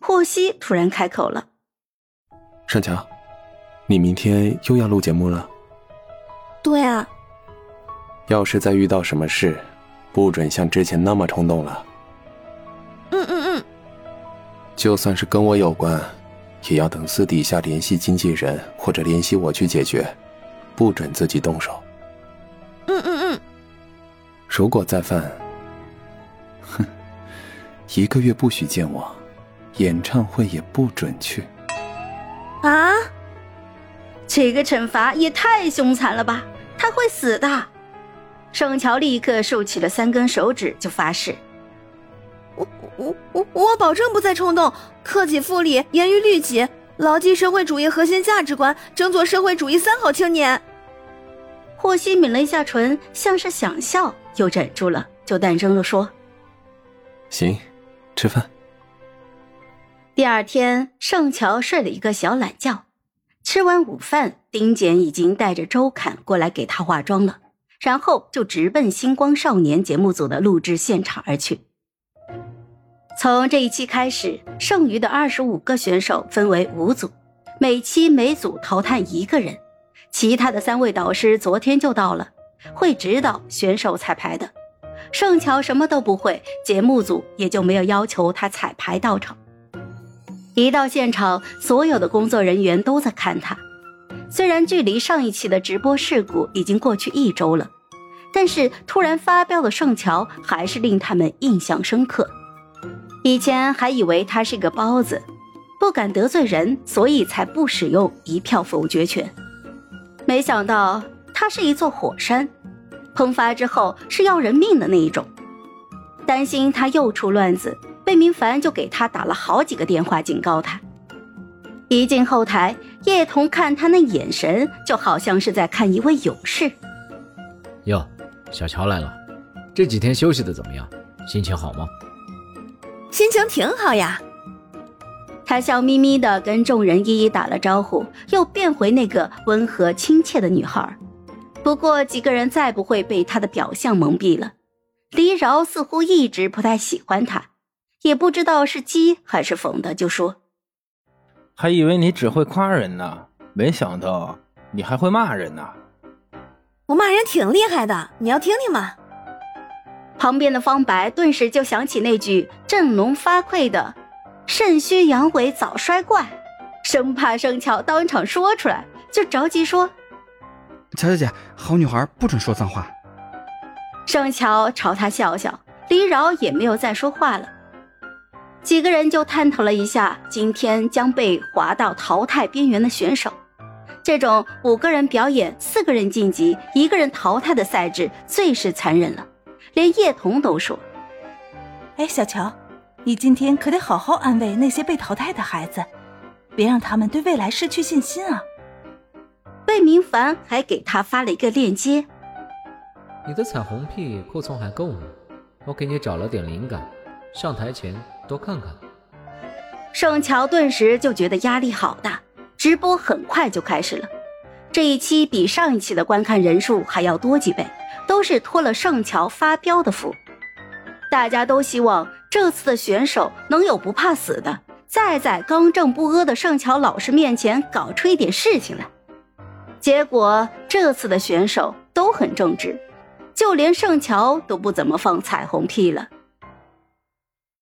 霍希突然开口了：“盛强，你明天又要录节目了？”“对啊。”“要是再遇到什么事，不准像之前那么冲动了。”“嗯嗯嗯。”“就算是跟我有关，也要等私底下联系经纪人或者联系我去解决，不准自己动手。”“嗯嗯嗯。”“如果再犯，哼，一个月不许见我。”演唱会也不准去啊！这个惩罚也太凶残了吧！他会死的。盛乔立刻竖起了三根手指，就发誓：“我我我我保证不再冲动，克己复礼，严于律己，牢记社会主义核心价值观，争做社会主义三好青年。”霍希抿了一下唇，像是想笑，又忍住了，就淡声的说：“行，吃饭。”第二天，盛乔睡了一个小懒觉。吃完午饭，丁简已经带着周侃过来给他化妆了，然后就直奔《星光少年》节目组的录制现场而去。从这一期开始，剩余的二十五个选手分为五组，每期每组淘汰一个人。其他的三位导师昨天就到了，会指导选手彩排的。盛乔什么都不会，节目组也就没有要求他彩排到场。一到现场，所有的工作人员都在看他。虽然距离上一期的直播事故已经过去一周了，但是突然发飙的盛乔还是令他们印象深刻。以前还以为他是个包子，不敢得罪人，所以才不使用一票否决权。没想到他是一座火山，喷发之后是要人命的那一种。担心他又出乱子。魏明凡就给他打了好几个电话，警告他。一进后台，叶童看他那眼神，就好像是在看一位勇士。哟，小乔来了，这几天休息的怎么样？心情好吗？心情挺好呀。他笑眯眯的跟众人一一打了招呼，又变回那个温和亲切的女孩。不过几个人再不会被他的表象蒙蔽了。黎饶似乎一直不太喜欢他。也不知道是讥还是讽的，就说：“还以为你只会夸人呢，没想到你还会骂人呢。我骂人挺厉害的，你要听听吗？”旁边的方白顿时就想起那句振聋发聩的“肾虚阳痿早衰怪”，生怕盛乔当场说出来，就着急说：“乔小姐，好女孩不准说脏话。”盛乔朝他笑笑，李饶也没有再说话了。几个人就探讨了一下今天将被划到淘汰边缘的选手，这种五个人表演、四个人晋级、一个人淘汰的赛制最是残忍了。连叶童都说：“哎，小乔，你今天可得好好安慰那些被淘汰的孩子，别让他们对未来失去信心啊。”魏明凡还给他发了一个链接：“你的彩虹屁库存还够吗？我给你找了点灵感，上台前。”多看看，盛乔顿时就觉得压力好大。直播很快就开始了，这一期比上一期的观看人数还要多几倍，都是托了盛乔发飙的福。大家都希望这次的选手能有不怕死的，再在刚正不阿的盛乔老师面前搞出一点事情来。结果这次的选手都很正直，就连盛乔都不怎么放彩虹屁了。